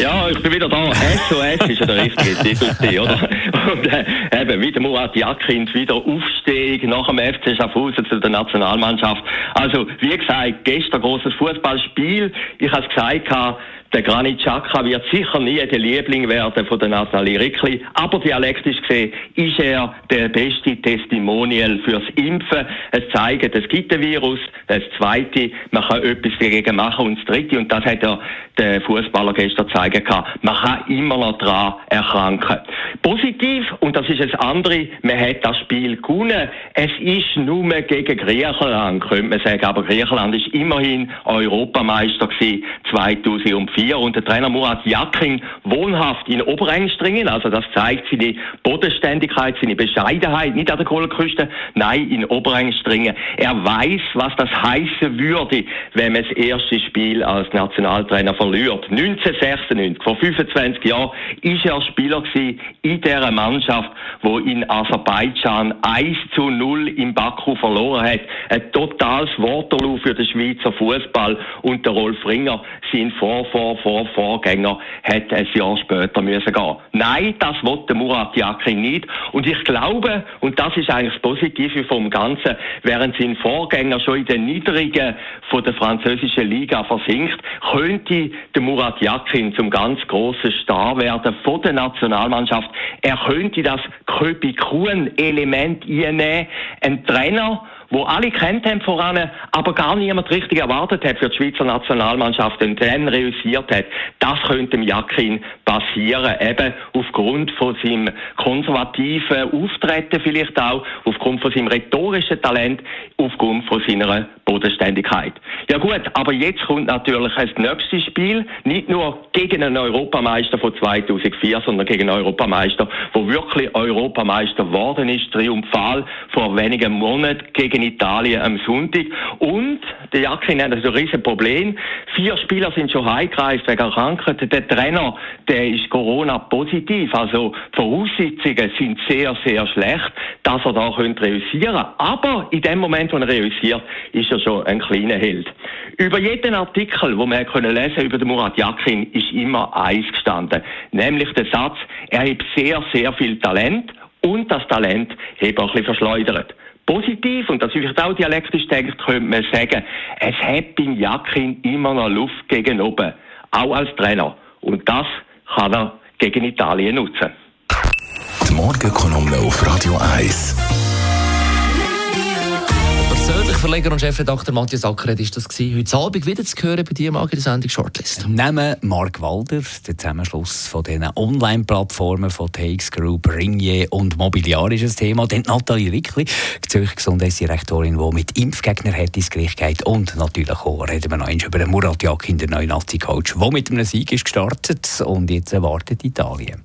Ja, ich bin wieder da. SOS ist ja der richtige Titel, oder? Und äh, eben, wieder Murat Yakin, wieder Aufstieg nach dem FC Schaffhausen zu der Nationalmannschaft. Also, wie gesagt, gestern großes Fußballspiel. Ich habe es gesagt, der Granit Xhaka wird sicher nie der Liebling werden von der Nathalie Rickli, aber dialektisch gesehen ist er der beste Testimonial fürs Impfen. Es zeigt, es gibt ein Virus. Das zweite, man kann etwas dagegen machen. Und das dritte, und das hat ja der Fußballer gestern gezeigt, man kann immer noch daran erkranken. Positiv, und das ist das andere, man hat das Spiel gewonnen. Es ist nur gegen Griechenland, könnte man sagen, aber Griechenland ist immerhin Europameister gewesen, 2004. 2004 und der Trainer Murat Yakin wohnhaft in Oberengstringen. Also das zeigt seine Bodenständigkeit, seine Bescheidenheit, nicht an der Kohleküste, nein, in Oberengstringen. Er weiß, was das heißen würde, wenn man das erste Spiel als Nationaltrainer verliert. 1996, vor 25 Jahren, ist er Spieler gewesen in dieser Mannschaft, wo in Aserbaidschan 1 zu 0 im Baku verloren hat. Ein totales Waterloo für den Schweizer Fußball und der Rolf Ringer sind Vorfahren vor, vor Vorgänger hätte ein Jahr später müssen gehen. Nein, das wollte Murat Yakin nicht. Und ich glaube, und das ist eigentlich das Positive vom Ganzen, während sein Vorgänger schon in den Niedrigen von der französischen Liga versinkt, könnte der Murat Yakin zum ganz großen Star werden von der Nationalmannschaft. Er könnte das Köpi-Kuhn-Element einnehmen. Ein Trainer, wo alle kennt haben voran, aber gar niemand richtig erwartet hat für die Schweizer Nationalmannschaft und dann reüssiert hat. Das könnte dem Jakin passieren, eben aufgrund von seinem konservativen Auftreten vielleicht auch, aufgrund von seinem rhetorischen Talent, aufgrund von seiner Bodenständigkeit. Ja gut, aber jetzt kommt natürlich das nächste Spiel, nicht nur gegen einen Europameister von 2004, sondern gegen einen Europameister, wo wirklich Europameister geworden ist, triumphal vor wenigen Monaten gegen gegen Italien am Sonntag. Und der Jakin hat also ein riesen Problem. Vier Spieler sind schon heimgereist wegen Krankheit. Der Trainer, der ist Corona-positiv. Also die Voraussetzungen sind sehr, sehr schlecht, dass er da könnte realisieren Aber in dem Moment, wo er realisiert, ist er schon ein kleiner Held. Über jeden Artikel, wo man können lesen über den Murat Yakin, ist immer eins gestanden. Nämlich der Satz, er hat sehr, sehr viel Talent und das Talent hat auch ein bisschen verschleudert positiv, und das ist auch dialektisch denkt, könnte man sagen, es hat beim Jakin immer noch Luft gegen oben. Auch als Trainer. Und das kann er gegen Italien nutzen. Die Morgenkolumne auf Radio 1 persönlich Verleger und Chefredakteur Matthias Ackeret ist das gewesen. Heute Abend wieder zu hören bei dir, Marc, in der Sendung Shortlist. Nehmen Mark Walder, der Zusammenschluss von diesen Online-Plattformen von TX Group, Ringier und Mobiliar ist ein Thema. Dann Nathalie Rickli, Zürcher Gesundheitsdirektorin, die mit Impfgegner ins Gericht geht. Und natürlich auch reden wir noch über den Murat Yakin, den neuen Nazi-Coach, der mit einem Sieg ist gestartet und jetzt erwartet Italien.